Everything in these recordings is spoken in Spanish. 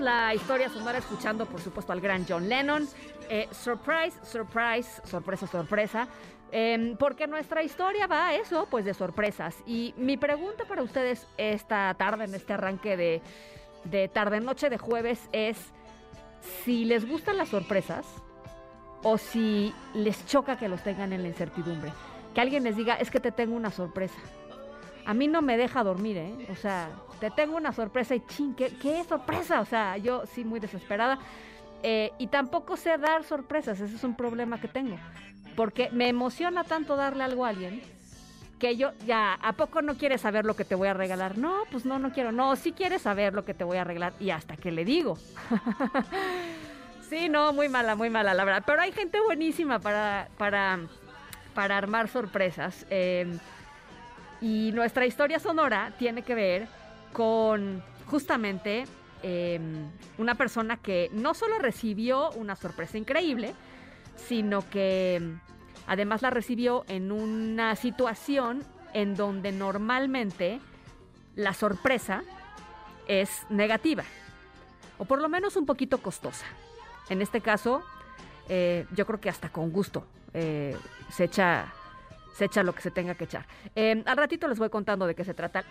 La historia sonora escuchando, por supuesto, al gran John Lennon. Eh, surprise, surprise, sorpresa, sorpresa. Em, porque nuestra historia va a eso, pues de sorpresas. Y mi pregunta para ustedes esta tarde, en este arranque de, de tarde-noche de jueves, es si les gustan las sorpresas o si les choca que los tengan en la incertidumbre. Que alguien les diga, es que te tengo una sorpresa. A mí no me deja dormir, ¿eh? O sea, te tengo una sorpresa y ching, ¿qué, sorpresa? O sea, yo sí muy desesperada. Eh, y tampoco sé dar sorpresas, ese es un problema que tengo. Porque me emociona tanto darle algo a alguien que yo ya, ¿a poco no quieres saber lo que te voy a regalar? No, pues no, no quiero. No, sí quieres saber lo que te voy a regalar y hasta que le digo. sí, no, muy mala, muy mala, la verdad. Pero hay gente buenísima para, para, para armar sorpresas. Eh, y nuestra historia sonora tiene que ver con justamente eh, una persona que no solo recibió una sorpresa increíble, sino que mm, además la recibió en una situación en donde normalmente la sorpresa es negativa, o por lo menos un poquito costosa. En este caso, eh, yo creo que hasta con gusto eh, se echa se echa lo que se tenga que echar. Eh, al ratito les voy contando de qué se trata.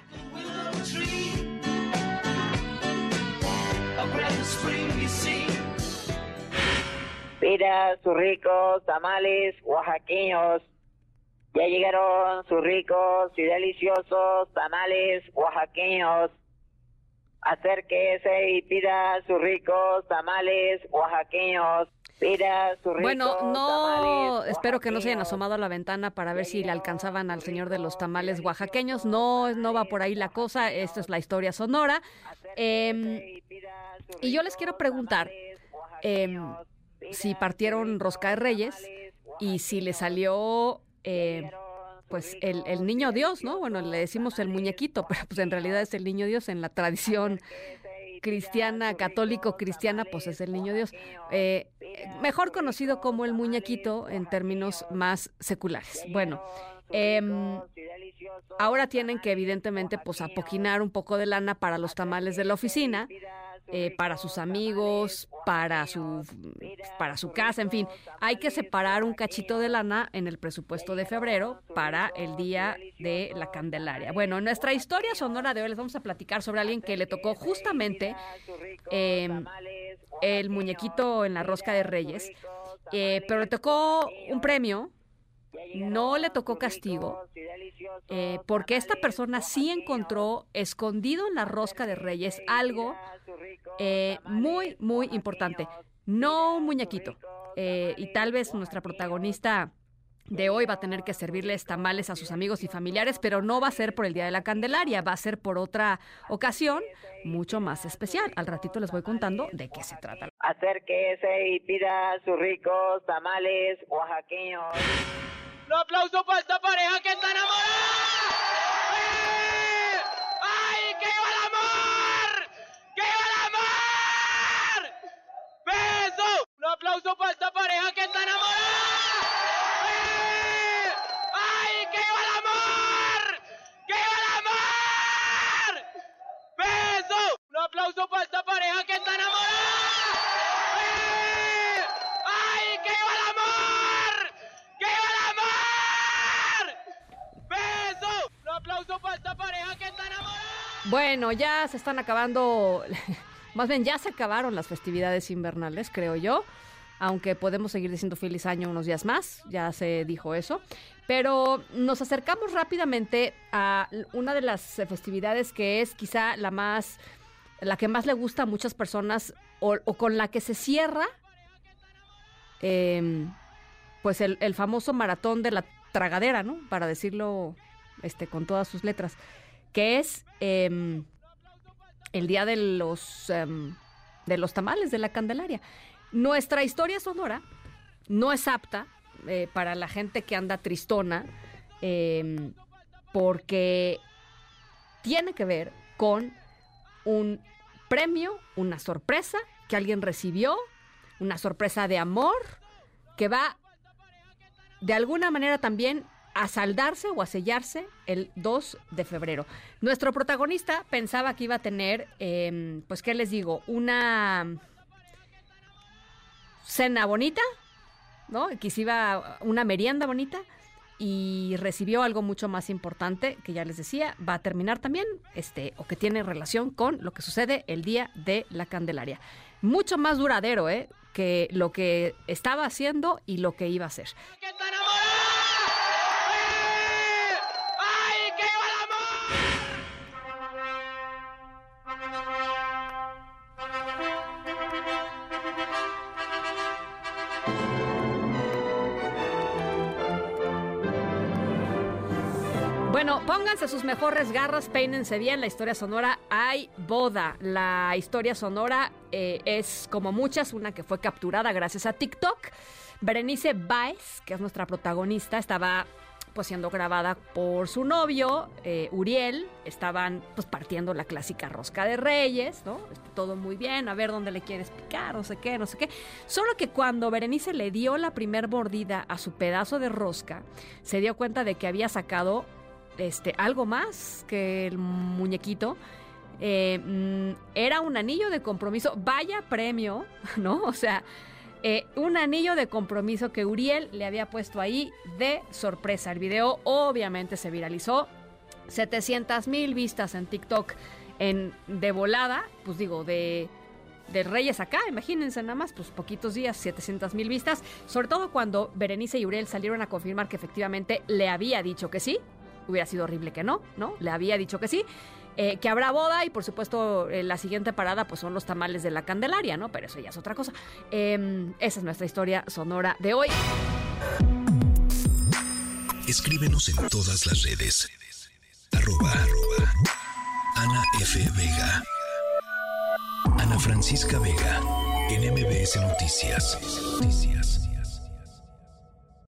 Mira sus ricos tamales oaxaqueños. Ya llegaron sus ricos y deliciosos tamales oaxaqueños. Acérquese y pida sus ricos tamales oaxaqueños. Pida sus ricos Bueno, no, tamales espero que no se hayan asomado a la ventana para ver si le alcanzaban al señor de los tamales oaxaqueños. No, no va por ahí la cosa. Esto es la historia sonora. Em, y yo les quiero preguntar em, si partieron rosca de reyes y si le salió eh, pues el, el niño Dios, ¿no? Bueno, le decimos el muñequito, pero pues en realidad es el niño Dios en la tradición cristiana, católico cristiana, pues es el niño Dios. Eh, mejor conocido como el muñequito en términos más seculares. Bueno, em, ahora tienen que evidentemente pues apoquinar un poco de lana para los tamales de la oficina, eh, para sus amigos, para su, para su casa, en fin. Hay que separar un cachito de lana en el presupuesto de febrero para el día de la Candelaria. Bueno, en nuestra historia sonora de hoy les vamos a platicar sobre alguien que le tocó justamente em, el muñequito en la rosca de Reyes, eh, pero le tocó un premio, no le tocó castigo, eh, porque esta persona sí encontró escondido en la rosca de Reyes algo eh, muy, muy importante. No un muñequito. Eh, y tal vez nuestra protagonista de hoy va a tener que servirles tamales a sus amigos y familiares, pero no va a ser por el Día de la Candelaria, va a ser por otra ocasión mucho más especial. Al ratito les voy contando de qué se trata. Acérquese y pida sus ricos tamales oaxaqueños. Un aplauso para esta pareja que está enamorada. ¡Eh! ¡Ay, que viva el amor! ¡Que viva el amor! ¡Beso! Un aplauso para esta pareja que está enamorada. ¡Eh! ¡Ay, que viva el amor! ¡Que viva el amor! ¡Beso! Un aplauso para esta pareja que está enamorada. ¡Eh! ¡Ay, que viva el amor! ¡Que viva el amor! ¡Beso! Un aplauso para esta pareja que está enamorada. Bueno, ya se están acabando, más bien ya se acabaron las festividades invernales, creo yo. Aunque podemos seguir diciendo feliz año unos días más, ya se dijo eso. Pero nos acercamos rápidamente a una de las festividades que es quizá la más, la que más le gusta a muchas personas o, o con la que se cierra, em, pues el, el famoso maratón de la tragadera, ¿no? Para decirlo este, con todas sus letras, que es em, el día de los, em, de los tamales de la Candelaria. Nuestra historia sonora no es apta eh, para la gente que anda tristona, em, porque tiene que ver con un premio, una sorpresa que alguien recibió, una sorpresa de amor que va de alguna manera también a saldarse o a sellarse el 2 de febrero. Nuestro protagonista pensaba que iba a tener, em, pues, ¿qué les digo? Una cena bonita, ¿no? Que se una merienda bonita y recibió algo mucho más importante que ya les decía, va a terminar también, este, o que tiene relación con lo que sucede el día de la Candelaria. Mucho más duradero, ¿eh? Que lo que estaba haciendo y lo que iba a hacer. Bueno, pónganse sus mejores garras, peínense bien. La historia sonora hay boda. La historia sonora eh, es como muchas, una que fue capturada gracias a TikTok. Berenice Baez, que es nuestra protagonista, estaba pues siendo grabada por su novio, eh, Uriel. Estaban pues partiendo la clásica rosca de reyes, ¿no? Todo muy bien, a ver dónde le quieres picar, no sé qué, no sé qué. Solo que cuando Berenice le dio la primer mordida a su pedazo de rosca, se dio cuenta de que había sacado este, algo más que el muñequito. Eh, mm, era un anillo de compromiso. Vaya premio, ¿no? O sea, eh, un anillo de compromiso que Uriel le había puesto ahí de sorpresa. El video obviamente se viralizó. 700 mil vistas en TikTok en, de volada, pues digo, de, de Reyes acá, imagínense nada más, pues poquitos días, 700 mil vistas, sobre todo cuando Berenice y Uriel salieron a confirmar que efectivamente le había dicho que sí, hubiera sido horrible que no, ¿no? Le había dicho que sí. eh, que habrá boda y por supuesto eh, la siguiente parada pues son los tamales de la Candelaria, ¿no? Pero eso ya es otra cosa. Em, esa es nuestra historia sonora de hoy. Escríbenos en todas las redes. Arroba, arroba Ana F. Vega. Ana Francisca Vega. En MBS Noticias. Noticias.